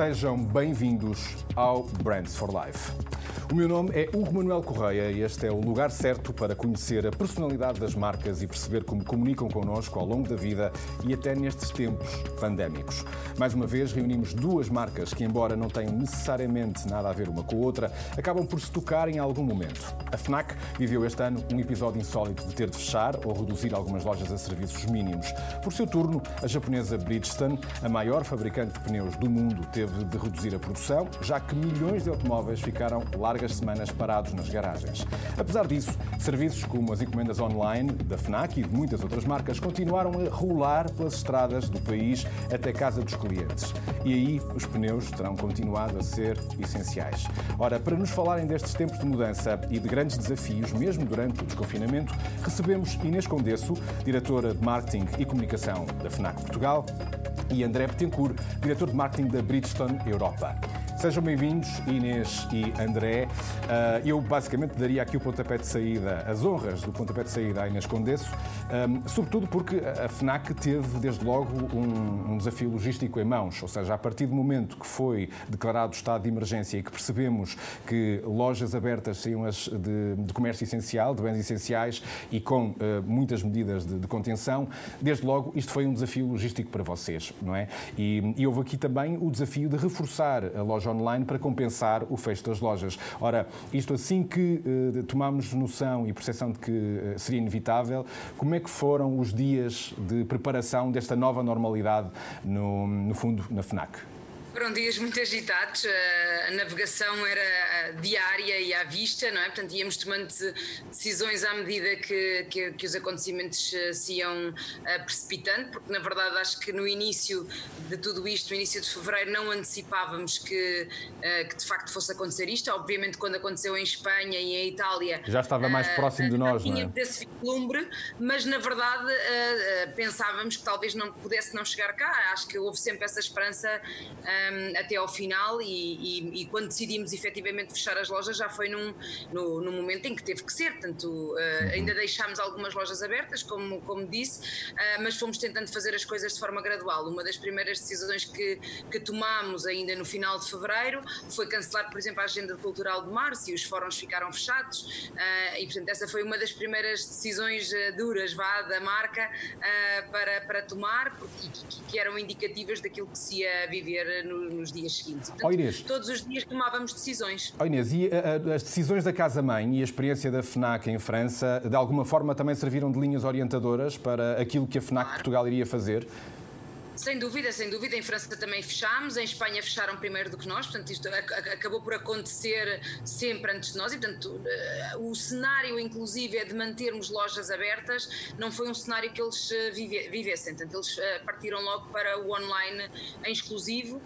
Sejam bem-vindos ao Brands for Life. O meu nome é Hugo Manuel Correia e este é o lugar certo para conhecer a personalidade das marcas e perceber como comunicam connosco ao longo da vida e até nestes tempos pandémicos. Mais uma vez, reunimos duas marcas que, embora não tenham necessariamente nada a ver uma com a outra, acabam por se tocar em algum momento. A FNAC viveu este ano um episódio insólito de ter de fechar ou reduzir algumas lojas a serviços mínimos. Por seu turno, a japonesa Bridgestone, a maior fabricante de pneus do mundo, teve de reduzir a produção, já que milhões de automóveis ficaram largos largas semanas parados nas garagens. Apesar disso, serviços como as encomendas online da FNAC e de muitas outras marcas continuaram a rolar pelas estradas do país até casa dos clientes. E aí os pneus terão continuado a ser essenciais. Ora, para nos falarem destes tempos de mudança e de grandes desafios, mesmo durante o desconfinamento, recebemos Inês Condesso, diretora de Marketing e Comunicação da FNAC Portugal, e André Betancourt, diretor de marketing da Bridgestone Europa. Sejam bem-vindos, Inês e André. Uh, eu basicamente daria aqui o pontapé de saída, as honras do pontapé de saída à Inês Condesso, um, sobretudo porque a FNAC teve desde logo um, um, desafio logístico em mãos, ou seja, a partir do momento que foi declarado estado de emergência e que percebemos que lojas abertas saíam as de, de comércio essencial, de bens essenciais e com uh, muitas medidas de, de, contenção, desde logo isto foi um desafio logístico para vocês, não é? E, e houve aqui também o desafio de reforçar a loja online para compensar o fecho das lojas. Ora, isto assim que uh, tomamos noção e percepção de que uh, seria inevitável, como é que foram os dias de preparação desta nova normalidade, no, no fundo, na FNAC? Foram dias muito agitados, a navegação era diária e à vista, não é? Portanto, íamos tomando decisões à medida que, que, que os acontecimentos eh, se iam eh, precipitando, porque na verdade acho que no início de tudo isto, no início de fevereiro, não antecipávamos que, eh, que de facto fosse acontecer isto. Obviamente, quando aconteceu em Espanha e em Itália. Já estava mais próximo de nós, não é? Tinha esse vislumbre, mas na verdade pensávamos que talvez não pudesse não chegar cá. Acho que houve sempre essa esperança um, até ao final e, e, e, quando decidimos efetivamente fechar as lojas já foi num, no, no momento em que teve que ser, tanto uh, ainda deixámos algumas lojas abertas, como, como disse, uh, mas fomos tentando fazer as coisas de forma gradual. Uma das primeiras decisões que, que tomámos ainda no final de fevereiro foi cancelar, por exemplo, a agenda cultural de março e os fóruns ficaram fechados. Uh, e, portanto, essa foi uma das primeiras decisões duras vá, da marca para, para tomar, porque, que, que eram indicativas daquilo que se ia viver no, nos dias seguintes. Portanto, oh Inês, todos os dias tomávamos decisões. Oh Inês, e uh, as decisões da Casa-Mãe e a experiência da FNAC em França, de alguma forma também serviram de linhas orientadoras para aquilo que a FNAC claro. Portugal iria fazer? Sem dúvida, sem dúvida. Em França também fechámos, em Espanha fecharam primeiro do que nós, portanto, isto acabou por acontecer sempre antes de nós e, portanto, eh, o cenário, inclusive, é de mantermos lojas abertas, não foi um cenário que eles eh, vivessem. Portanto, eles eh, partiram logo para o online em exclusivo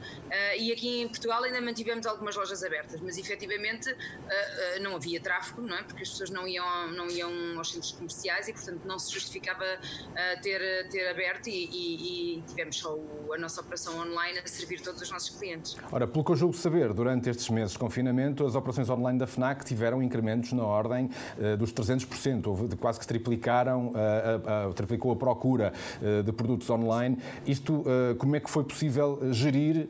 e aqui em Portugal ainda mantivemos algumas lojas abertas, mas efetivamente não havia tráfego, não é? Porque as pessoas não iam, não iam aos centros comerciais e, portanto, não se justificava ter, ter aberto e, e, e tivemos só a nossa operação online a servir todos os nossos clientes. Ora, pelo que eu julgo saber, durante estes meses de confinamento, as operações online da FNAC tiveram incrementos na ordem uh, dos 300%, houve, quase que triplicaram, uh, uh, triplicou a procura de produtos online. Isto, como é que foi possível gerir,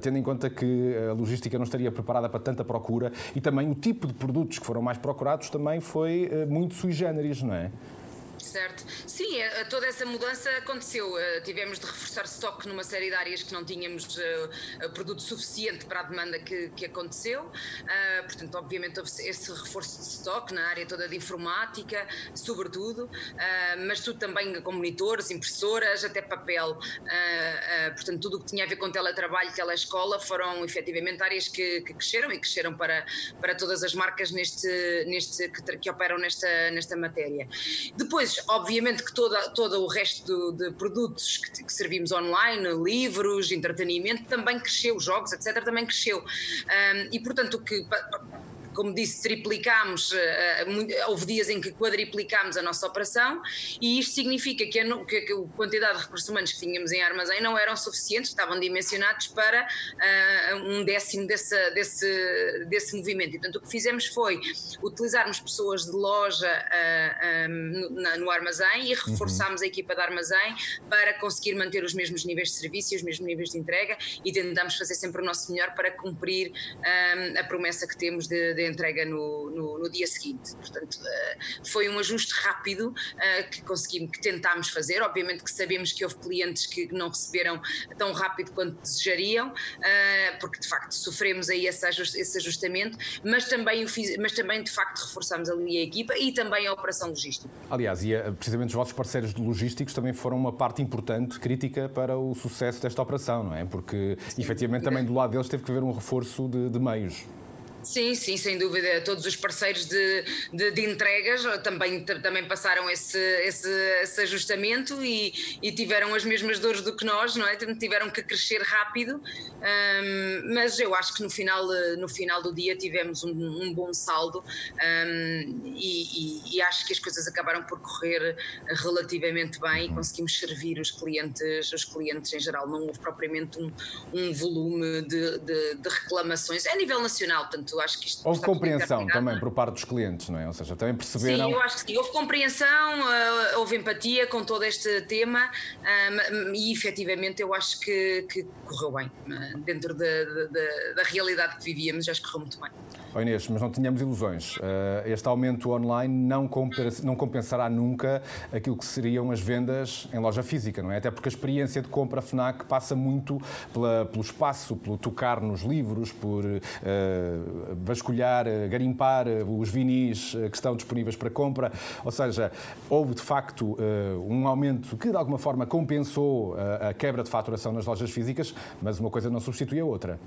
tendo em conta que a logística não estaria preparada para tanta procura e também o tipo de produtos que foram mais procurados também foi muito sui generis, não é? Certo. Sim, é, toda essa mudança aconteceu. Eh, tivemos de reforçar estoque numa série de áreas que não tínhamos produto suficiente para a demanda que, que aconteceu. Portanto, obviamente, houve esse reforço de estoque na área toda de informática, sobretudo, mas tudo também com monitores, impressoras, até papel. portanto, tudo o que tinha a ver com teletrabalho, telescola, foram efetivamente áreas que, que cresceram e cresceram para, para todas as marcas neste, neste, que, que operam nesta, nesta matéria. Depois, obviamente que toda, todo o resto de, de produtos que, que, servimos online, livros, entretenimento, também cresceu, jogos, etc., também cresceu. Um, e, portanto, o que como disse, triplicámos, houve dias em que quadriplicámos a nossa operação e isto significa que a, que a quantidade de recursos humanos que tínhamos em armazém não eram suficientes, estavam dimensionados para um décimo desse, desse, desse movimento. E, portanto, o que fizemos foi utilizarmos pessoas de loja no, armazém e reforçámos uhum. a equipa de armazém para conseguir manter os mesmos níveis de serviço e os mesmos níveis de entrega e tentamos fazer sempre o nosso melhor para cumprir um, a promessa que temos de, de entrega no, no, no, dia seguinte. Portanto, uh, foi um ajuste rápido uh, que conseguimos, que tentámos fazer. Obviamente que sabemos que houve clientes que não receberam tão rápido quanto desejariam, uh, porque de facto sofremos aí esse, esse ajustamento, mas também, o fiz, mas também de facto reforçamos ali a equipa e também a operação logística. Aliás, e precisamente os vossos parceiros logísticos também foram uma parte importante, crítica para o sucesso desta operação, não é? Porque Sim, efetivamente também do lado deles teve que haver um reforço de, de meios. Sim, sim, sem dúvida. Todos os parceiros de, de, de entregas também, também passaram esse, esse, esse ajustamento e, e, tiveram as mesmas dores do que nós, não é? Tiveram que crescer rápido, um, mas eu acho que no final, no final do dia tivemos um, um bom saldo um, e, e, e, acho que as coisas acabaram por correr relativamente bem e conseguimos servir os clientes, os clientes em geral. Não houve propriamente um, um volume de, de, de reclamações a nível nacional, portanto acho que isto Houve compreensão também por parte dos clientes, não é? Ou seja, também perceberam. Sim, eu acho que sim. Houve compreensão, uh, houve empatia com todo este tema um, e efetivamente eu acho que, que correu bem. Uh, dentro da, da, da realidade que vivíamos, acho que correu muito bem. Oh Inês, mas não tínhamos ilusões. Este aumento online não, não compensará nunca aquilo que seriam as vendas em loja física, não é? Até porque a experiência de compra FNAC passa muito pela, pelo espaço, pelo tocar nos livros, por uh, vasculhar, uh, garimpar os vinis que estão disponíveis para compra. Ou seja, houve de facto um aumento que de alguma forma compensou a quebra de faturação nas lojas físicas, mas uma coisa não substitui a outra.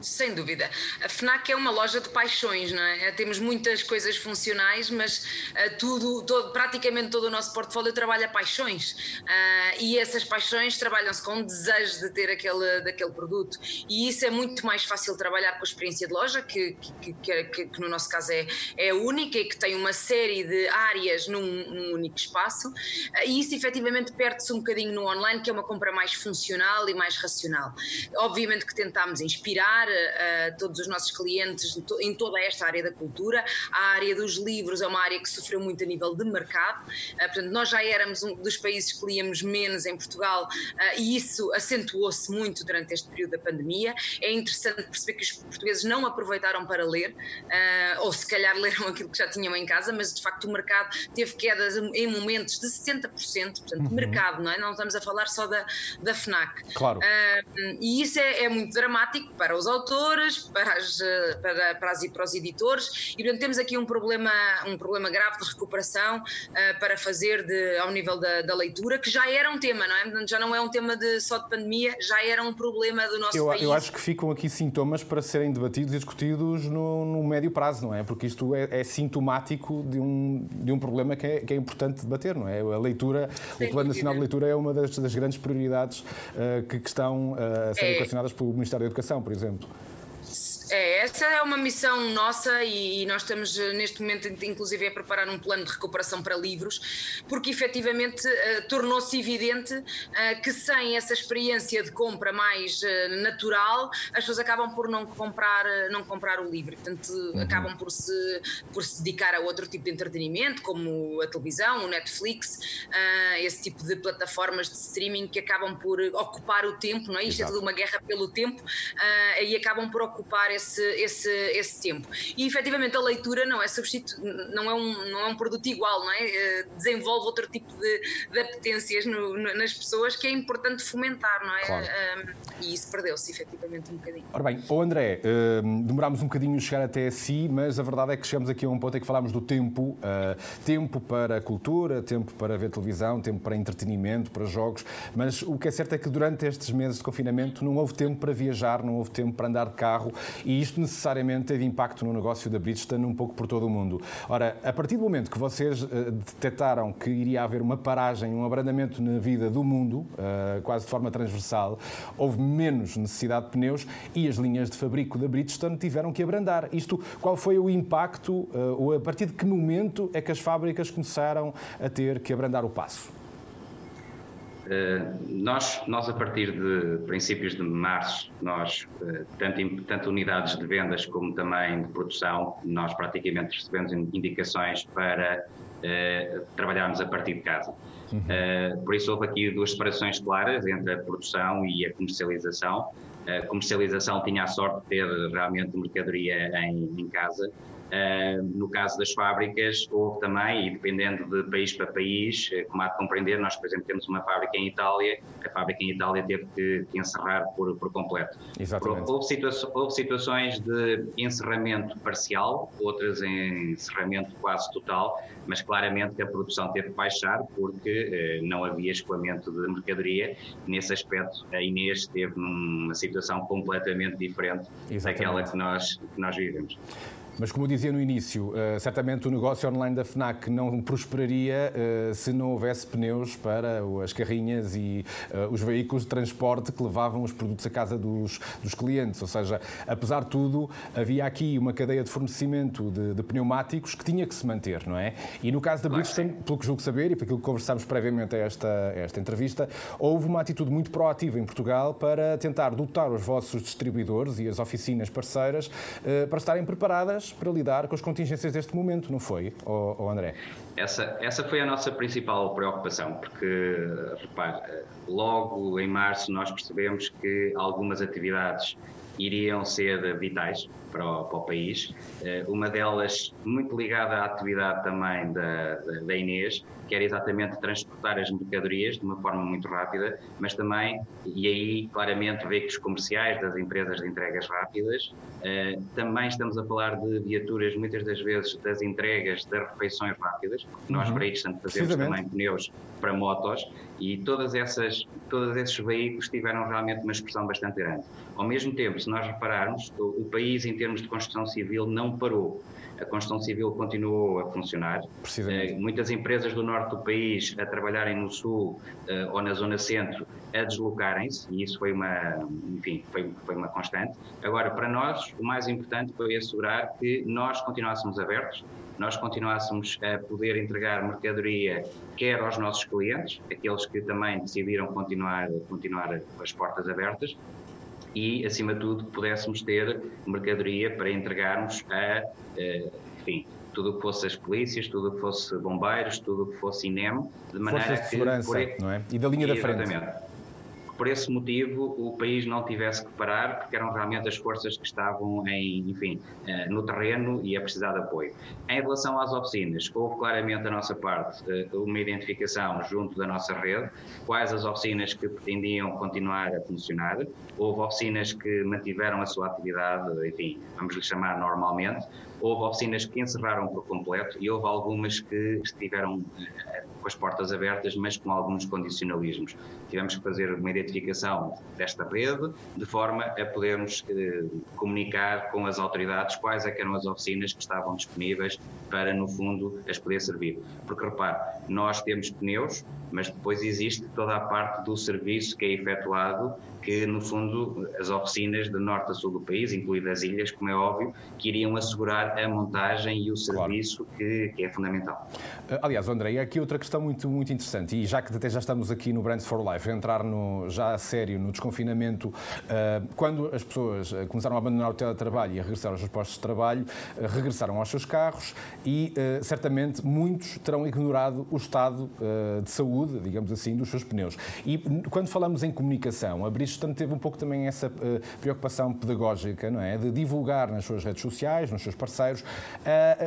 Sem dúvida. A FNAC é uma loja de paixões, não é? Temos muitas coisas funcionais, mas uh, tudo, todo, praticamente todo o nosso portfólio trabalha paixões. Uh, e essas paixões trabalham-se com o desejo de ter aquele, daquele produto. E isso é muito mais fácil trabalhar com a experiência de loja, que, que, que, que, que no nosso caso é, é única e que tem uma série de áreas num, num único espaço. Uh, e isso efetivamente perde-se um bocadinho no online, que é uma compra mais funcional e mais racional. Obviamente que tentámos inspirar a todos os nossos clientes em toda esta área da cultura. A área dos livros é uma área que sofreu muito a nível de mercado, ah, portanto, nós já éramos um dos países que líamos menos em Portugal ah, e isso acentuou-se muito durante este período da pandemia. É interessante perceber que os portugueses não aproveitaram para ler, ou se calhar leram aquilo que já tinham em casa, mas de facto o mercado teve quedas em momentos de 70%, portanto, uhum. mercado, não é? Não estamos a falar só da, da FNAC. Claro. e isso é, é muito dramático para os autores autoras, para, as, para, para, as, para os editores, e portanto temos aqui um problema, um problema grave de recuperação uh, para fazer de, ao nível da, da, leitura, que já era um tema, não é? Já não é um tema de, só de pandemia, já era um problema do nosso eu, país. Eu acho que ficam aqui sintomas para serem debatidos e discutidos no, no médio prazo, não é? Porque isto é, é sintomático de um, de um problema que é, que é importante debater, não é? A leitura, Sem o Plano Nacional de Leitura é uma das, das grandes prioridades uh, que, que, estão uh, a ser é. equacionadas pelo Ministério da Educação, por exemplo. É, essa é uma missão nossa e, nós estamos eh, neste momento, inclusive, a preparar um plano de recuperação para livros, porque efetivamente uh, tornou-se evidente uh, que sem essa experiência de compra mais uh, natural, as pessoas acabam por não comprar, não comprar o livro. Portanto, uhum. acabam por se, por se dedicar a outro tipo de entretenimento, como a televisão, o Netflix, esse tipo de plataformas de streaming que acabam por ocupar o tempo, não é? Isto é Exato. é tudo uma guerra pelo tempo, e acabam por ocupar esse, esse, esse tempo. E efetivamente a leitura não é substitu não é um, não é um produto igual, não é? Eh, desenvolve outro tipo de, de apetências no, no, nas pessoas que é importante fomentar, não é? Claro. Um, e isso perdeu-se efetivamente um bocadinho. Ora bem, o André, uh, demorámos um bocadinho a chegar até si, mas a verdade é que chegamos aqui a um ponto em que falámos do tempo, uh, tempo para a cultura, tempo para ver televisão, tempo para entretenimento, para jogos, mas o que é certo é que durante estes meses de confinamento não houve tempo para viajar, não houve tempo para andar de carro e isto necessariamente teve impacto no negócio da Bridgestone um pouco por todo o mundo. Ora, a partir do momento que vocês uh, detectaram que iria haver uma paragem, um abrandamento na vida do mundo, uh, quase de forma transversal, houve menos necessidade de pneus e as linhas de fabrico da Bridgestone tiveram que abrandar. Isto, qual foi o impacto, uh, ou a partir de que momento é que as fábricas começaram a ter que abrandar o passo? Uh, nós, nós, a partir de princípios de março, nós, uh, tanto, tanto unidades de vendas como também de produção, nós praticamente recebemos indicações para uh, trabalharmos a partir de casa. Uhum. por isso houve aqui duas separações claras entre a produção e a comercialização. A comercialização tinha a sorte de ter realmente mercadoria em, em casa Uh, no caso das fábricas, houve também, e dependendo de país para país, eh, como há de compreender, nós, por exemplo, temos uma fábrica em Itália, a fábrica em Itália teve que, que encerrar por, por completo. Exatamente. Houve, situa houve, situações de encerramento parcial, outras em encerramento quase total, mas claramente que a produção teve que baixar porque uh, não havia escoamento de mercadoria. Nesse aspecto, a Inês esteve numa situação completamente diferente Exatamente. daquela que nós, que nós vivemos. Mas como dizia no início, uh, certamente o negócio online da FNAC não prosperaria uh, se não houvesse pneus para as carrinhas e uh, os veículos de transporte que levavam os produtos à casa dos, dos, clientes. Ou seja, apesar de tudo, havia aqui uma cadeia de fornecimento de, de pneumáticos que tinha que se manter, não é? E no caso da Bridgestone, pelo que julgo saber e pelo que conversámos previamente a esta, a esta entrevista, houve uma atitude muito proativa em Portugal para tentar dotar os vossos distribuidores e as oficinas parceiras para estarem preparadas para lidar com as contingências deste momento, não foi, oh, oh André? Essa, essa foi a nossa principal preocupação, porque, repare, logo em março nós percebemos que algumas atividades iriam ser vitais para o, para o, país. Eh, uma delas, muito ligada à atividade também da, da, Inês, que era exatamente transportar as mercadorias de uma forma muito rápida, mas também, e aí claramente veículos comerciais das empresas de entregas rápidas, uh, também estamos a falar de viaturas, muitas das vezes, das entregas das refeições rápidas, porque nós uhum. para isso fazemos também pneus para motos, e todas essas, todos esses veículos tiveram realmente uma expressão bastante grande. Ao mesmo tempo, se nós repararmos, o, o país em termos de construção civil não parou a construção civil continuou a funcionar. Uh, muitas empresas do norte do país a trabalharem no sul uh, ou na zona centro a deslocarem-se e isso foi uma, enfim, foi, foi uma constante. Agora, para nós, o mais importante foi assegurar que nós continuássemos abertos, nós continuássemos a poder entregar mercadoria quer aos nossos clientes, aqueles que também decidiram continuar, continuar as portas abertas, e, acima de tudo, que pudéssemos ter mercadoria para entregarmos a, enfim, tudo o que fosse as polícias, tudo o que fosse bombeiros, tudo o que fosse INEM, de maneira Forças de segurança, que... não é? E da linha da frente. Exatamente por esse motivo o país não tivesse que parar, porque eram realmente as forças que estavam em, enfim, eh, no terreno e a precisar de apoio. Em relação às oficinas, houve claramente da nossa parte eh, uma identificação junto da nossa rede, quais as oficinas que pretendiam continuar a funcionar, houve oficinas que mantiveram a sua atividade, enfim, vamos lhe chamar normalmente, houve oficinas que encerraram por completo e houve algumas que estiveram eh, com as portas abertas, mas com alguns condicionalismos. Tivemos que fazer uma identificação desta rede, de forma a podermos eh, comunicar com as autoridades quais é eram as oficinas que estavam disponíveis para, no fundo, as poder servir. Porque, repare, nós temos pneus, mas depois existe toda a parte do serviço que é efetuado que, no fundo, as oficinas de norte a sul do país, incluindo as ilhas, como é óbvio, que iriam assegurar a montagem e o serviço claro. que, que, é fundamental. Eh, aliás, André, aqui outra questão muito, muito interessante, e já que até já estamos aqui no Brands for Life, entrar no, já a sério no desconfinamento, uh, quando as pessoas eh, começaram a abandonar o teletrabalho e a regressar aos seus postos de trabalho, regressaram aos seus carros e certamente muitos terão ignorado o estado de saúde, digamos assim, dos seus pneus. E quando falamos em comunicação, a Bridgestone teve um pouco também essa preocupação pedagógica, não é? De divulgar nas suas redes sociais, nos seus parceiros,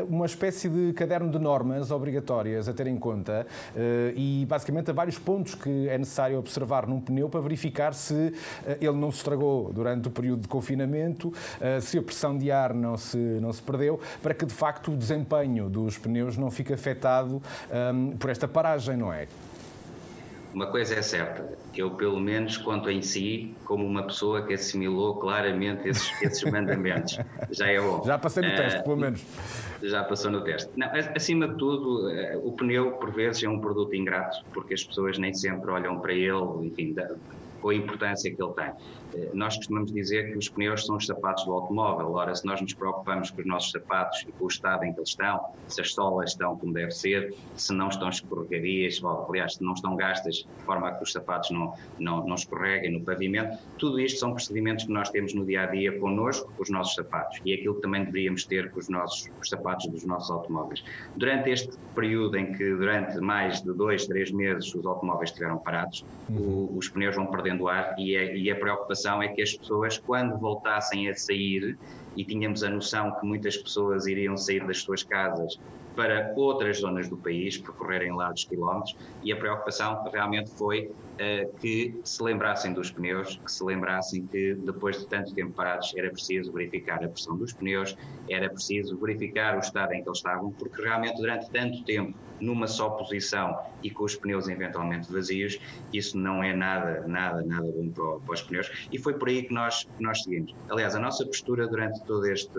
uma espécie de caderno de normas obrigatórias a ter em conta e basicamente a vários pontos que é necessário observar num pneu para verificar se ele não se estragou durante o período de confinamento, se a pressão de ar não se, não se perdeu, para que de facto o desempenho dos pneus não fique afetado um, por esta paragem, não é? Uma coisa é certa, eu pelo menos conto em si como uma pessoa que assimilou claramente esses, esses mandamentos. Já é bom. Já passei no uh, teste, pelo menos. Já passou no teste. Não, acima de tudo, uh, o pneu por vezes é um produto ingrato, porque as pessoas nem sempre olham para ele, enfim, da, com a importância que ele tem. Nós costumamos dizer que os pneus são os sapatos do automóvel. Ora, se nós nos preocupamos com os nossos sapatos e com o estado em que eles estão, se as solas estão como deve ser, se não estão escorregadias, ou, aliás, se não estão gastas de forma a que os sapatos não, não, não escorreguem no pavimento, tudo isto são procedimentos que nós temos no dia a dia connosco, com os nossos sapatos. E é aquilo que também deveríamos ter com os, nossos, os sapatos dos nossos automóveis. Durante este período em que, durante mais de dois, três meses, os automóveis estiveram parados, uhum. os pneus vão perdendo ar e, é, e a preocupação preocupação é que as pessoas, quando voltassem a sair, e tínhamos a noção que muitas pessoas iriam sair das suas casas para outras zonas do país, percorrerem largos quilómetros, e a preocupação realmente foi uh, que se lembrassem dos pneus, que se lembrassem que depois de tanto tempo parados era preciso verificar a pressão dos pneus, era preciso verificar o estado em que eles estavam, porque realmente durante tanto tempo numa só posição e com os pneus eventualmente vazios, isso não é nada, nada, nada bom para, para os pneus. E foi por aí que nós, que nós seguimos. Aliás, a nossa postura durante todo este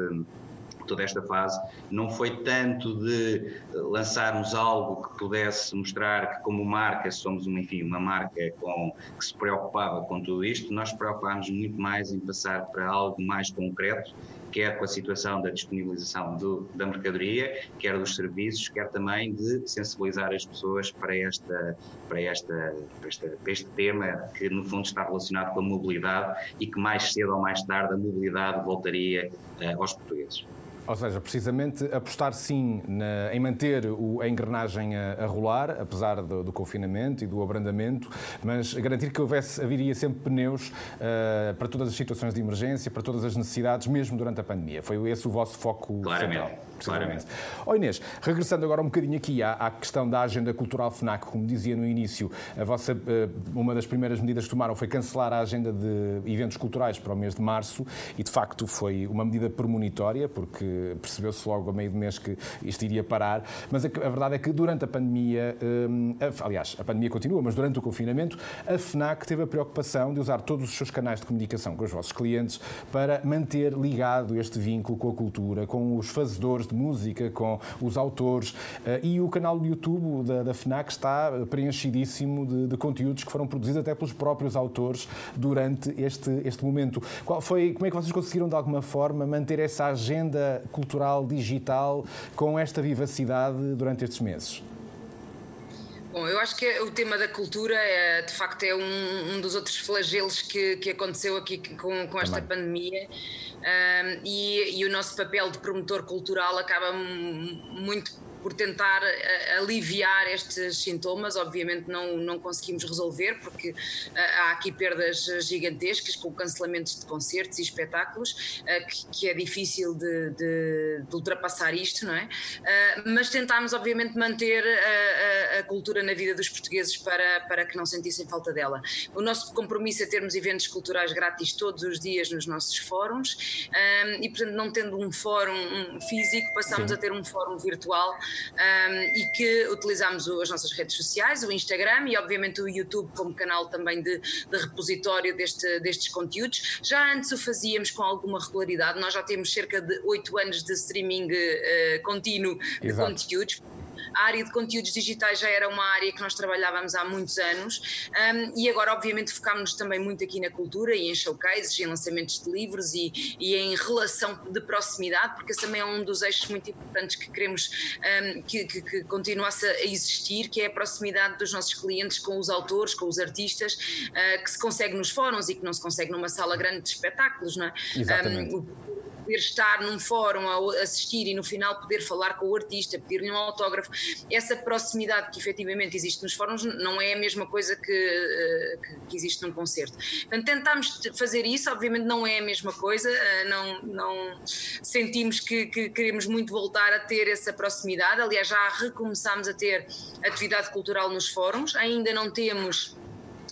toda esta fase não foi tanto de lançarmos algo que pudesse mostrar que como marca somos uma, enfim, uma marca com, que se preocupava com tudo isto, nós preocupámos muito mais em passar para algo mais concreto quer com a situação da disponibilização do, da mercadoria, quer dos serviços, quer também de sensibilizar as pessoas para, esta, para, esta, para, esta, para este tema que, no fundo, está relacionado com a mobilidade e que mais cedo ou mais tarde a mobilidade voltaria uh, aos portugueses. Ou seja, precisamente apostar sim na, em manter o, a engrenagem a, a rolar, apesar do, do, confinamento e do abrandamento, mas garantir que houvesse, haveria sempre pneus uh, para todas as situações de emergência, para todas as necessidades, mesmo durante a pandemia. Foi esse o vosso foco Claramente. central. Claramente. Oh Inês, regressando agora um bocadinho aqui à, à, questão da agenda cultural FNAC, como dizia no início, a vossa, eh, uma das primeiras medidas que tomaram foi cancelar a agenda de eventos culturais para o mês de março e, de facto, foi uma medida premonitória, porque percebeu-se logo a meio do mês que isto iria parar, mas a, a verdade é que durante a pandemia, eh, aliás, a pandemia continua, mas durante o confinamento, a FNAC teve a preocupação de usar todos os seus canais de comunicação com os vossos clientes para manter ligado este vínculo com a cultura, com os fazedores de de música, com os autores. Eh, e o canal do YouTube da, da FNAC está preenchidíssimo de, de, conteúdos que foram produzidos até pelos próprios autores durante este, este momento. Qual foi, como é que vocês conseguiram, de alguma forma, manter essa agenda cultural digital com esta vivacidade durante estes meses? Bom, eu acho que o tema da cultura é, de facto é um, um dos outros flagelos que, que aconteceu aqui com, com esta pandemia. Um, e, e o nosso papel de promotor cultural acaba muito por tentar eh, aliviar estes sintomas. Obviamente não, não conseguimos resolver, porque eh, há aqui perdas gigantescas com cancelamentos de concertos e espetáculos, eh, que, que é difícil de, de, de, ultrapassar isto, não é? Mas tentámos, obviamente, manter a, a, a, cultura na vida dos portugueses para, para que não sentissem falta dela. O nosso compromisso é termos eventos culturais grátis todos os dias nos nossos fóruns e, portanto, não tendo um fórum físico, passamos Sim. a ter um fórum virtual um, e que utilizamos as nossas redes sociais, o Instagram e obviamente o YouTube como canal também de, de repositório deste, destes conteúdos. Já antes o fazíamos com alguma regularidade, nós já temos cerca de oito anos de streaming uh, contínuo de Exato. conteúdos a área de conteúdos digitais já era uma área que nós trabalhávamos há muitos anos um, e agora, obviamente, focámos-nos também muito aqui na cultura e em showcases, em lançamentos de livros e, e em relação de proximidade, porque esse também é um dos eixos muito importantes que queremos um, que, que, que continuasse a existir, que é a proximidade dos nossos clientes com os autores, com os artistas, uh, que se consegue nos fóruns e que não se consegue numa sala grande de espetáculos, não é? Exatamente. Um, poder estar num fórum a assistir e no final poder falar com o artista, pedir-lhe um autógrafo, essa proximidade que efetivamente existe nos fóruns não é a mesma coisa que, eh, que existe num concerto. Portanto, tentámos fazer isso, obviamente não é a mesma coisa, eh, não, não sentimos que, que queremos muito voltar a ter essa proximidade, aliás já recomeçámos a ter atividade cultural nos fóruns, ainda não temos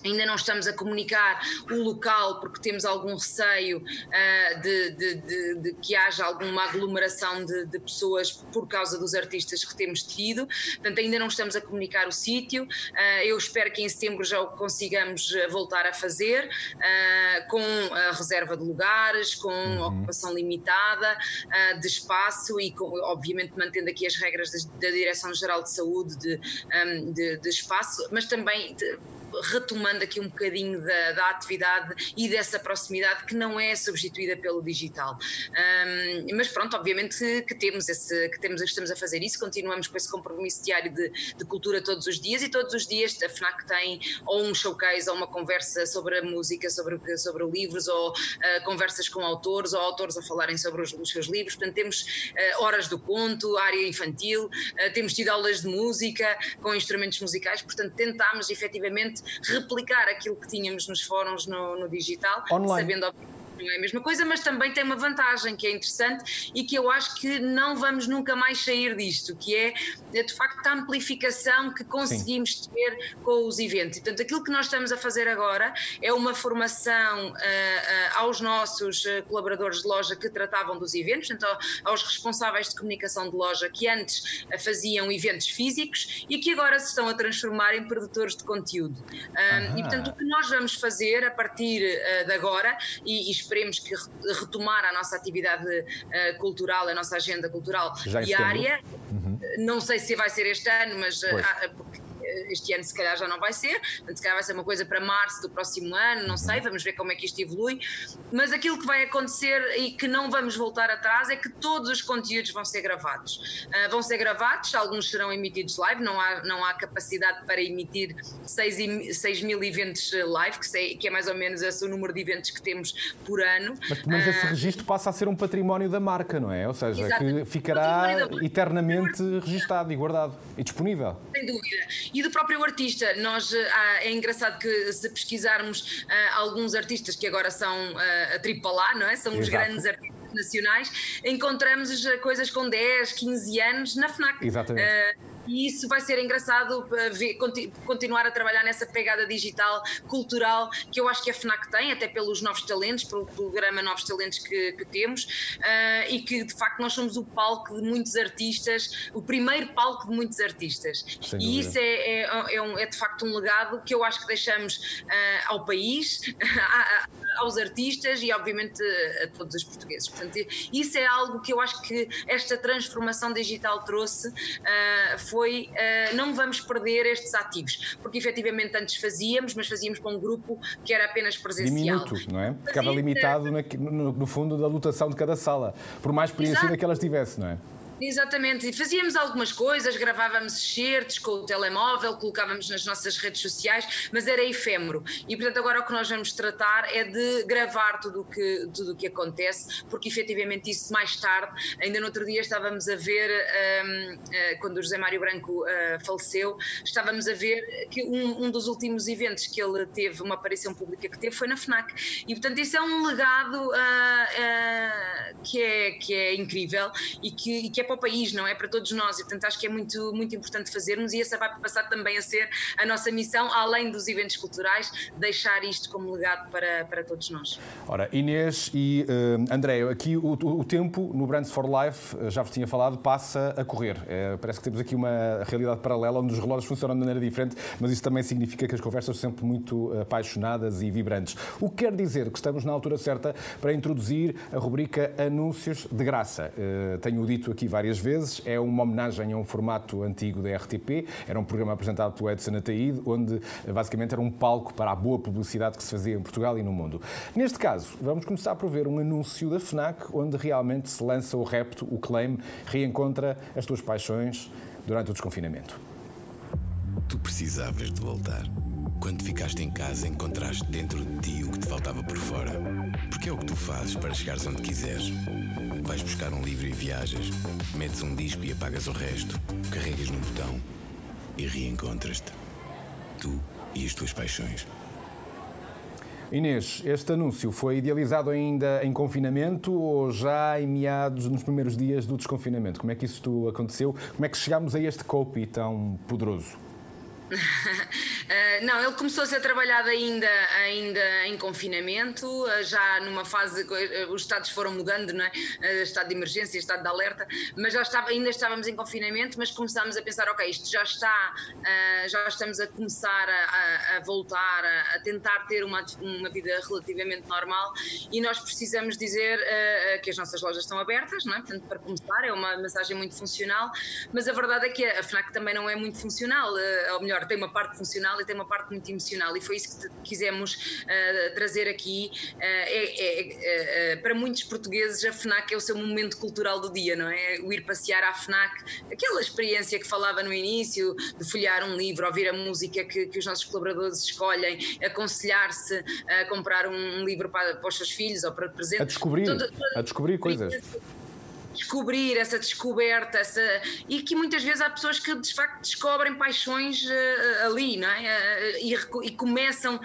Ainda não estamos a comunicar o local porque temos algum receio uh, de, de, de, de, que haja alguma aglomeração de, pessoas por causa dos artistas que temos tido. Portanto, ainda não estamos a comunicar o sítio. Uh, eu espero que em setembro já o consigamos voltar a fazer, uh, com a reserva de lugares, com uhum. ocupação limitada de espaço e, com, obviamente, mantendo aqui as regras da, Direção-Geral de Saúde de, um, de, espaço, mas também retomando aqui um bocadinho da, da, atividade e dessa proximidade que não é substituída pelo digital. Um, mas pronto, obviamente que temos esse, que temos, estamos a fazer isso, continuamos com esse compromisso diário de, de cultura todos os dias e todos os dias a FNAC tem ou um showcase ou uma conversa sobre a música, sobre, sobre livros ou uh, conversas com autores ou autores a falarem sobre os, os seus livros. Portanto, temos uh, horas do conto, área infantil, uh, temos tido aulas de música com instrumentos musicais, portanto, tentámos efetivamente replicar aquilo que tínhamos nos fóruns no, no digital, Online. sabendo não é a mesma coisa, mas também tem uma vantagem que é interessante e que eu acho que não vamos nunca mais sair disto, que é de facto a amplificação que conseguimos Sim. ter com os eventos. Portanto, aquilo que nós estamos a fazer agora é uma formação uh, uh, aos nossos uh, colaboradores de loja que tratavam dos eventos, portanto, aos responsáveis de comunicação de loja que antes faziam eventos físicos e que agora se estão a transformar em produtores de conteúdo. e, portanto, o que nós vamos fazer a partir de agora, e, e esperemos que retomar a nossa atividade uh, cultural, a nossa agenda cultural diária. Uhum. Não sei se vai ser este ano, mas porque este ano se calhar já não vai ser, portanto, se calhar vai ser uma coisa para março do próximo ano, não sei, vamos ver como é que isto evolui. Mas aquilo que vai acontecer e que não vamos voltar atrás é que todos os conteúdos vão ser gravados. Uh, vão ser gravados, alguns serão emitidos live, não há, não há capacidade para emitir 6, 6 mil eventos live, que, sei, que é mais ou menos esse o número de eventos que temos por ano. Mas pelo menos uh, esse registro passa a ser um património da marca, não é? Ou seja, que ficará eternamente registado e guardado e disponível. Sem dúvida. E do próprio artista. Nós, ah, é engraçado que se pesquisarmos ah, alguns artistas que agora são ah, a AAA, não é? São Exato. os grandes artistas nacionais, encontramos coisas com 10, 15 anos na FNAC. Exatamente. Uh, e isso vai ser engraçado eh, ver, continuar a trabalhar nessa pegada digital, cultural, que eu acho que a FNAC tem, até pelos novos talentos, pelo programa Novos Talentos que, que temos, uh, e que de facto nós somos o palco de muitos artistas, o primeiro palco de muitos artistas. e isso é, é, é, um, é, de facto um legado que eu acho que deixamos uh, ao país, aos artistas e obviamente a todos os portugueses. Portanto, isso é algo que eu acho que esta transformação digital trouxe. Uh, foi uh, não vamos perder estes ativos, porque efetivamente antes fazíamos, mas fazíamos com um grupo que era apenas presencial. Diminuto, não é? Ficava limitado no, no, fundo da lotação de cada sala, por mais experiência que elas tivesse, não é? Exatamente, e fazíamos algumas coisas, gravávamos excertos com o telemóvel, colocávamos nas nossas redes sociais, mas era efêmero. E portanto, agora o que nós vamos tratar é de gravar tudo que, o tudo que acontece, porque efetivamente isso mais tarde, ainda no outro dia estávamos a ver, um, uh, eh, quando o José Mário Branco uh, faleceu, estávamos a ver que um, um, dos últimos eventos que ele teve, uma aparição pública que teve, foi na FNAC. E portanto, isso é um legado uh, que, é, que é incrível e que, e que é para o país, não é? Para todos nós. E, portanto, acho que é muito, muito importante fazermos e essa vai passar também a ser a nossa missão, além dos eventos culturais, deixar isto como legado para, para todos nós. Ora, Inês e uh, André, aqui o, o, tempo no Brands for Life, eh, já vos tinha falado, passa a correr. É, parece que temos aqui uma realidade paralela onde os relógios funcionam de maneira diferente, mas isso também significa que as conversas são sempre muito apaixonadas e vibrantes. O que quer dizer que estamos na altura certa para introduzir a rubrica Anúncios de Graça. Uh, tenho dito aqui várias várias vezes. É uma homenagem a um formato antigo da RTP. Era um programa apresentado pelo Edson Ataíde, onde basicamente era um palco para a boa publicidade que se fazia em Portugal e no mundo. Neste caso, vamos começar por ver um anúncio da FNAC, onde realmente se lança o repto, o claim, reencontra as tuas paixões durante o desconfinamento. Tu precisavas de voltar. Quando ficaste em casa, encontraste dentro de ti o que te faltava por fora. Porque é o que tu fazes para chegares onde quiseres. Vais buscar um livro e viajas, metes um disco e apagas o resto, carregas no botão e reencontras-te. Tu e as tuas paixões. Inês, este anúncio foi idealizado ainda em confinamento ou já em meados, nos primeiros dias do desconfinamento? Como é que isso aconteceu? Como é que chegámos a este copy tão poderoso? Uh, não, ele começou a ser trabalhado ainda, ainda em confinamento, uh, já numa fase, uh, os estados foram mudando, não é? estado de emergência, estado de alerta, mas já estava, ainda estávamos em confinamento, mas começámos a pensar, ok, isto já está, já estamos a começar a, a voltar, a, a, tentar ter uma, uma vida relativamente normal e nós precisamos dizer que as nossas lojas estão abertas, não é? Portanto, para começar, é uma mensagem muito funcional, mas a verdade é que a FNAC também não é muito funcional, ou melhor, tem uma parte funcional e tem uma parte muito emocional, e foi isso que quisemos uh, trazer aqui. Uh, é, é, uh, para muitos portugueses, a FNAC é o seu momento cultural do dia, não é? O ir passear à FNAC, aquela experiência que falava no início, de folhear um livro, ouvir a música que, que os nossos colaboradores escolhem, aconselhar-se a comprar um livro para, para os seus filhos ou para presente. A descobrir, a descobrir coisas descobrir essa descoberta, essa... e que muitas vezes há pessoas que de facto descobrem paixões uh, ali, não é? Uh, e, e, começam uh,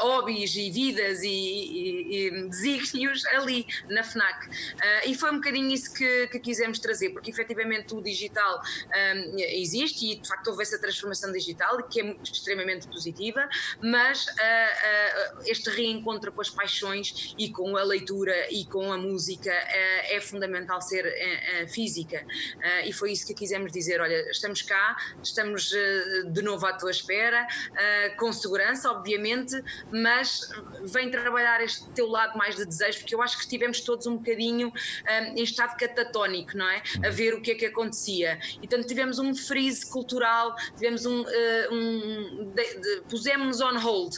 hobbies e vidas e, e, e, desígnios ali na FNAC. e foi um bocadinho isso que, que quisemos trazer, porque efetivamente o digital um, existe e de facto houve essa transformação digital que é extremamente positiva, mas este reencontro com as paixões e com a leitura e com a música é fundamental ser física. Uh, e foi isso que quisemos dizer: olha, estamos cá, estamos de novo à tua espera, com segurança, obviamente, mas vem trabalhar este teu lado mais de desejo, porque eu acho que estivemos todos um bocadinho em estado catatónico, não é? A ver o que é que acontecia. Então tivemos um freeze cultural, tivemos um. um pusemos-nos on hold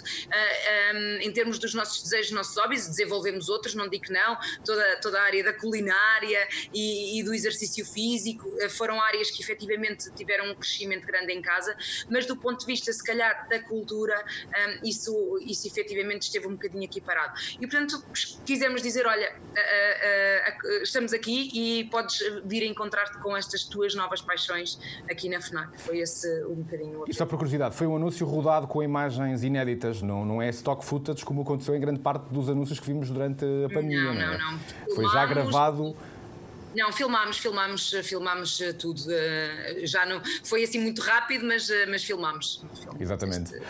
em termos dos nossos desejos, nossos hobbies, desenvolvemos outros, não digo que não, toda, toda a área da culinária e, e, do exercício físico, eh, foram áreas que efetivamente tiveram um crescimento grande em casa, mas do ponto de vista, se calhar, da cultura, um, isso, isso efetivamente esteve um bocadinho aqui parado. E portanto, quisemos dizer: olha, uh, uh, uh, estamos aqui e podes vir a encontrar-te com estas tuas novas paixões aqui na FNAC. Foi esse um bocadinho. E só por curiosidade, foi um anúncio rodado com imagens inéditas, não, não é stock footage como aconteceu em grande parte dos anúncios que vimos durante a pandemia, não, não, é? não, não. Foi já gravado não, filmámos, filmámos, filmámos eh, tudo. Eh, já não, foi assim muito rápido, mas, eh, mas filmámos. Exatamente.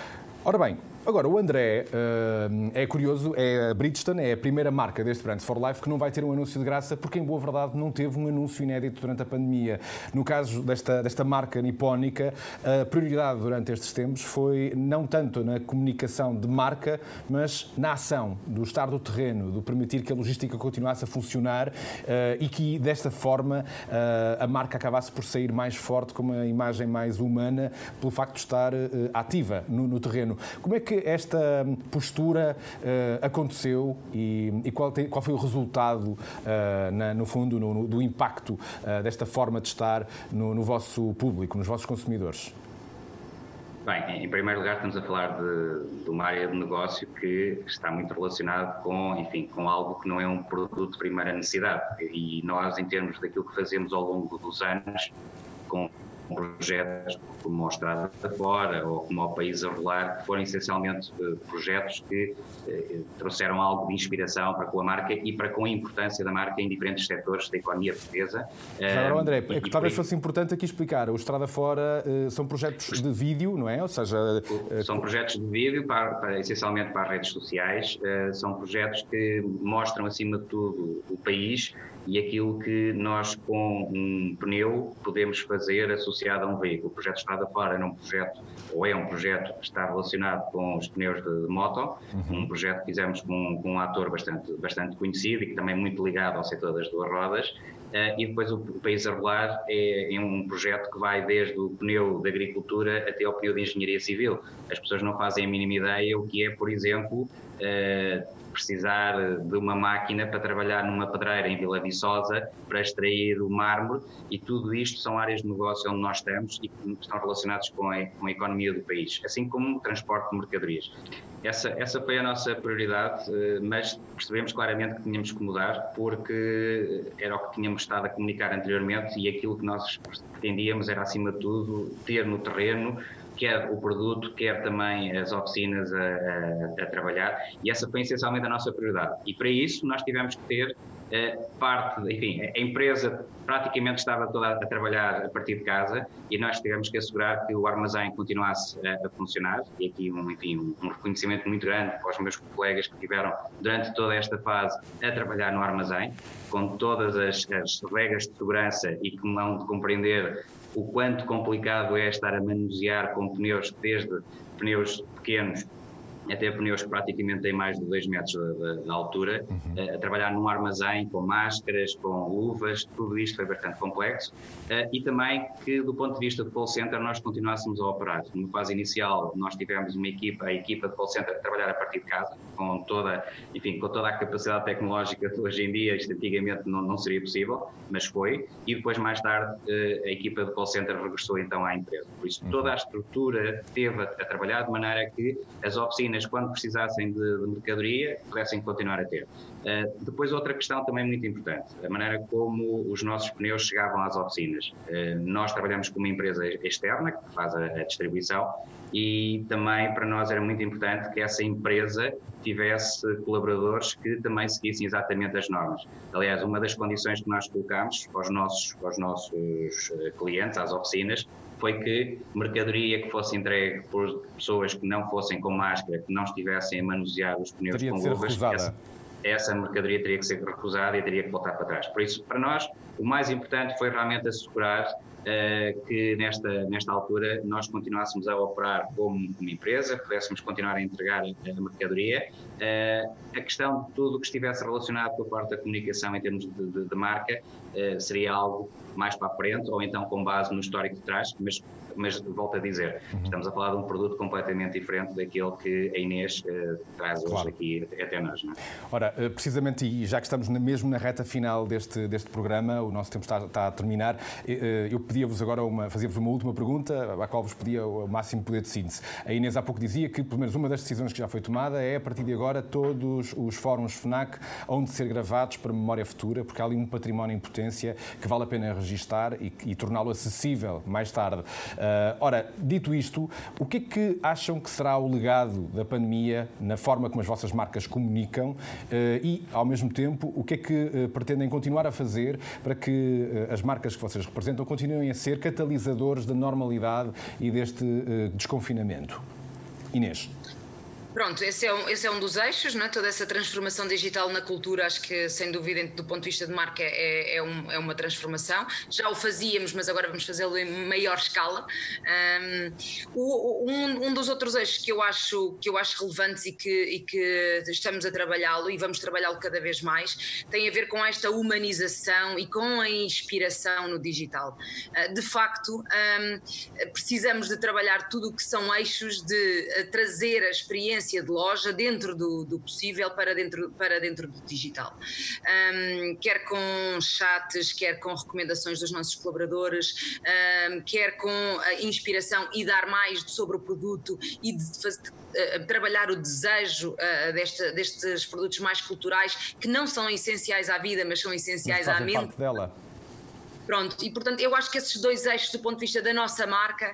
Ora bem, Agora, o André uh, é curioso, é a Bridgestone, é a primeira marca deste Brands for Life que não vai ter um anúncio de graça, porque em boa verdade não teve um anúncio inédito durante a pandemia. No caso desta, desta marca nipónica, a prioridade durante estes tempos foi não tanto na comunicação de marca, mas na ação, do estar do terreno, do permitir que a logística continuasse a funcionar uh, e que desta forma uh, a marca acabasse por sair mais forte, com uma imagem mais humana, pelo facto de estar ativa no, no terreno. Como é que que esta postura uh, aconteceu e, e qual, tem, qual, foi o resultado, uh, na, no fundo, no, no, do impacto uh, desta forma de estar no, no, vosso público, nos vossos consumidores? Bem, em primeiro lugar estamos a falar de, de uma área de negócio que está muito relacionado com, enfim, com algo que não é um produto de primeira necessidade. E nós, em termos daquilo que fazemos ao longo dos anos, com projetos como a Estrada da Fora ou como o País a Rolar, que foram essencialmente eh, projetos que eh, trouxeram algo de inspiração para com a marca e para com a importância da marca em diferentes setores da economia portuguesa. Agora, André, é que talvez fosse importante aqui explicar. O Estrada Fora eh, são projetos de vídeo, não é? Ou seja... São projetos de vídeo, para, para, essencialmente para as redes sociais. São projetos que mostram, acima de tudo, o país e aquilo que nós com um pneu podemos fazer associado a um veículo. O projeto Estrada Fora era um projeto, ou é um projeto que está relacionado com os pneus de, moto, uhum. um projeto que fizemos com, com, um ator bastante, bastante conhecido e que também é muito ligado ao setor das duas rodas. Uh, e depois o, o País a Rolar é, é, um projeto que vai desde o pneu de agricultura até ao pneu de engenharia civil. As pessoas não fazem a mínima ideia o que é, por exemplo, uh, precisar de uma máquina para trabalhar numa pedreira em Vila Viçosa para extrair o mármore e tudo isto são áreas de negócio onde nós estamos e que estão relacionados com a, com a economia do país, assim como o transporte de mercadorias. Essa, essa foi a nossa prioridade, eh, mas percebemos claramente que tínhamos que mudar porque era o que tínhamos estado a comunicar anteriormente e aquilo que nós pretendíamos era, acima de tudo, ter no terreno quer o produto, quer também as oficinas a, a, a, trabalhar, e essa foi essencialmente a nossa prioridade. E para isso nós tivemos que ter parte, enfim, a empresa praticamente estava toda a trabalhar a partir de casa e nós tivemos que assegurar que o armazém continuasse a, funcionar e aqui um, enfim, um, reconhecimento muito grande para os meus colegas que tiveram durante toda esta fase a trabalhar no armazém, com todas as, as regras de segurança e que de compreender o quanto complicado é estar a manusear com pneus, desde pneus pequenos até pneus que praticamente têm mais de 2 metros de, de altura, uhum. a trabalhar num armazém com máscaras, com luvas, tudo isto foi bastante complexo. Uh, e também que, do ponto de vista do call center, nós continuássemos a operar. Na fase inicial, nós tivemos uma equipa, a equipa de call center, a trabalhar a partir de casa, com toda, enfim, com toda a capacidade tecnológica de hoje em dia, isto antigamente não, não seria possível, mas foi. E depois, mais tarde, uh, a equipa de call center regressou então à empresa. Por isso, uhum. toda a estrutura teve a, a trabalhar de maneira que as oficinas quando precisassem de, de mercadoria, pudessem continuar a ter. Uh, depois, outra questão também muito importante, a maneira como os nossos pneus chegavam às oficinas. Uh, nós trabalhamos com uma empresa externa que faz a, a distribuição e também para nós era muito importante que essa empresa tivesse colaboradores que também seguissem exatamente as normas. Aliás, uma das condições que nós colocamos aos nossos, aos nossos eh, clientes, às oficinas, foi que mercadoria que fosse entregue por pessoas que não fossem com máscara, que não estivessem a manusear os pneus Teria com luvas, essa, essa mercadoria teria que ser recusada e teria que voltar para trás. Por isso, para nós, o mais importante foi realmente assegurar uh, que nesta, nesta altura nós continuássemos a operar como uma empresa, pudéssemos continuar a entregar a mercadoria. Uh, a questão de tudo o que estivesse relacionado com a parte da comunicação em termos de, de, de marca uh, seria algo mais para a frente, ou então com base no histórico de trás, mas mas volto a dizer, uhum. estamos a falar de um produto completamente diferente daquele que a Inês uh, traz hoje claro. aqui até nós. Não é? Ora, eh, precisamente, e já que estamos mesmo na reta final deste, deste programa, o nosso tempo está, está a terminar, eh, eu pedia-vos agora uma, fazia-vos uma última pergunta, à qual vos pedia o máximo poder de síntese. A Inês há pouco dizia que, pelo menos, uma das decisões que já foi tomada é, a partir de agora, todos os fóruns FNAC onde ser gravados para memória futura, porque há ali um património em que vale a pena registar e, e torná-lo acessível mais tarde. Uh, ora, dito isto, o que é que acham que será o legado da pandemia na forma como as vossas marcas comunicam uh, e, ao mesmo tempo, o que é que uh, pretendem continuar a fazer para que as marcas que vocês representam continuem a ser catalisadores da normalidade e deste desconfinamento? Inês. Pronto, esse é um, esse é um dos eixos, não é? toda essa transformação digital na cultura, acho que sem dúvida, do ponto de vista de marca, é, é, um, é uma transformação. Já o fazíamos, mas agora vamos fazê-lo em maior escala. Um, um, dos outros eixos que eu acho, que eu acho relevantes e que, e que estamos a trabalhá-lo e vamos trabalhá-lo cada vez mais tem a ver com esta humanização e com a inspiração no digital. Uh, de facto, precisamos de trabalhar tudo o que são eixos de trazer a experiência de loja dentro do, do possível para dentro, para dentro do digital. Um, quer com chats, quer com recomendações dos nossos colaboradores, um, quer com a inspiração e dar mais sobre o produto e de, uh, trabalhar o desejo uh, desta, destes produtos mais culturais que não são essenciais à vida, mas são essenciais à mente. Parte dela. Pronto, e portanto eu acho que esses dois eixos do ponto de vista da nossa marca,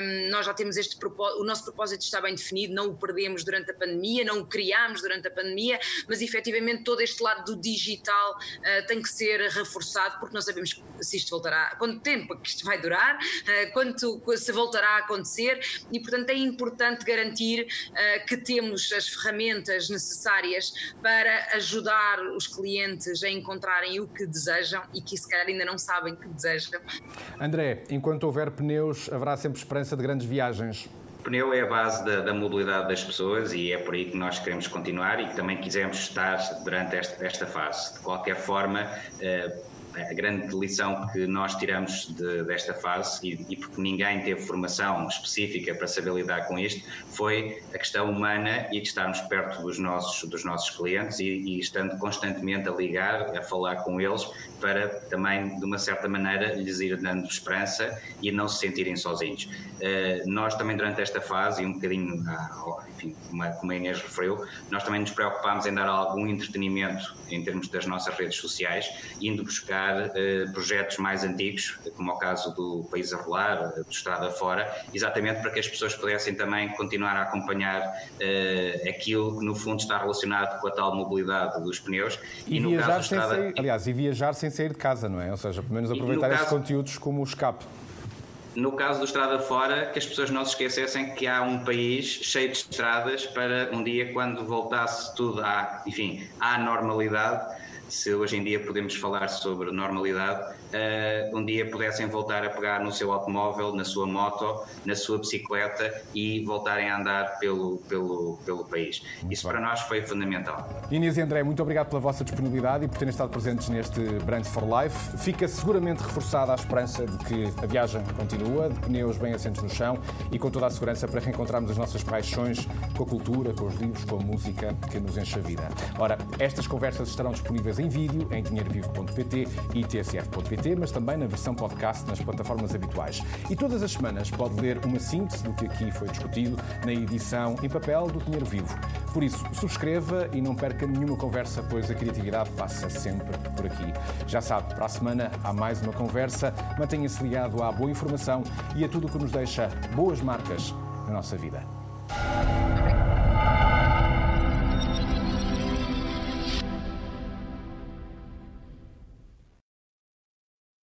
um, nós já temos este propósito, o nosso propósito está bem definido, não o perdemos durante a pandemia, não o criámos durante a pandemia, mas efetivamente todo este lado do digital uh, tem que ser reforçado, porque não sabemos se isto voltará, quanto tempo que isto vai durar, uh, quanto se voltará a acontecer, e portanto é importante garantir uh, que temos as ferramentas necessárias para ajudar os clientes a encontrarem o que desejam e que se calhar ainda não sabem que deseja. André, enquanto houver pneus, haverá sempre esperança de grandes viagens. O pneu é a base da, da, mobilidade das pessoas e é por aí que nós queremos continuar e que também quisemos estar durante esta, esta fase. De qualquer forma, eh, a grande lição que nós tiramos de, desta fase, e, e, porque ninguém teve formação específica para saber lidar com isto, foi a questão humana e de estarmos perto dos nossos, dos nossos clientes e, e estando constantemente a ligar, a falar com eles, para também, de uma certa maneira, lhes ir dando esperança e não se sentirem sozinhos. Uh, nós também, durante esta fase, e um bocadinho, ah, enfim, como a Inês referiu, nós também nos preocupámos em dar algum entretenimento em termos das nossas redes sociais, indo buscar apoiar uh, projetos mais antigos, como é o caso do País a Rolar, do Estrada Fora, exatamente para que as pessoas pudessem também continuar a acompanhar uh, aquilo que no fundo está relacionado com a tal mobilidade dos pneus. E, e viajar sem Estrada... sair, aliás, e viajar sem sair de casa, não é? Ou seja, pelo menos aproveitar esses caso... conteúdos como o escape no caso do Estrada Fora, que as pessoas não se esquecessem que há um país cheio de estradas para um dia, quando voltasse tudo à, enfim, à normalidade, se hoje em dia podemos falar sobre normalidade, uh, um dia pudessem voltar a pegar no seu automóvel, na sua moto, na sua bicicleta e voltarem a andar pelo, pelo, pelo país. Muito Isso para nós foi fundamental. Inês e André, muito obrigado pela vossa disponibilidade e por terem estado presentes neste Brands for Life. Fica seguramente reforçada a esperança de que a viagem continua, de pneus bem assentos no chão e com toda a segurança para reencontrarmos as nossas paixões com a cultura, com os livros, com a música que nos enche a vida. Ora, estas conversas estarão disponíveis em vídeo em dinheirovivo.pt e tsf.pt mas também na versão podcast nas plataformas habituais. E todas as semanas pode ler uma síntese do que aqui foi discutido na edição em papel do Dinheiro Vivo. Por isso, subscreva e não perca nenhuma conversa, pois a criatividade passa sempre por aqui. Já sabe, para a semana há mais uma conversa. Mantenha-se ligado à boa informação e a tudo o que nos deixa boas marcas na nossa vida.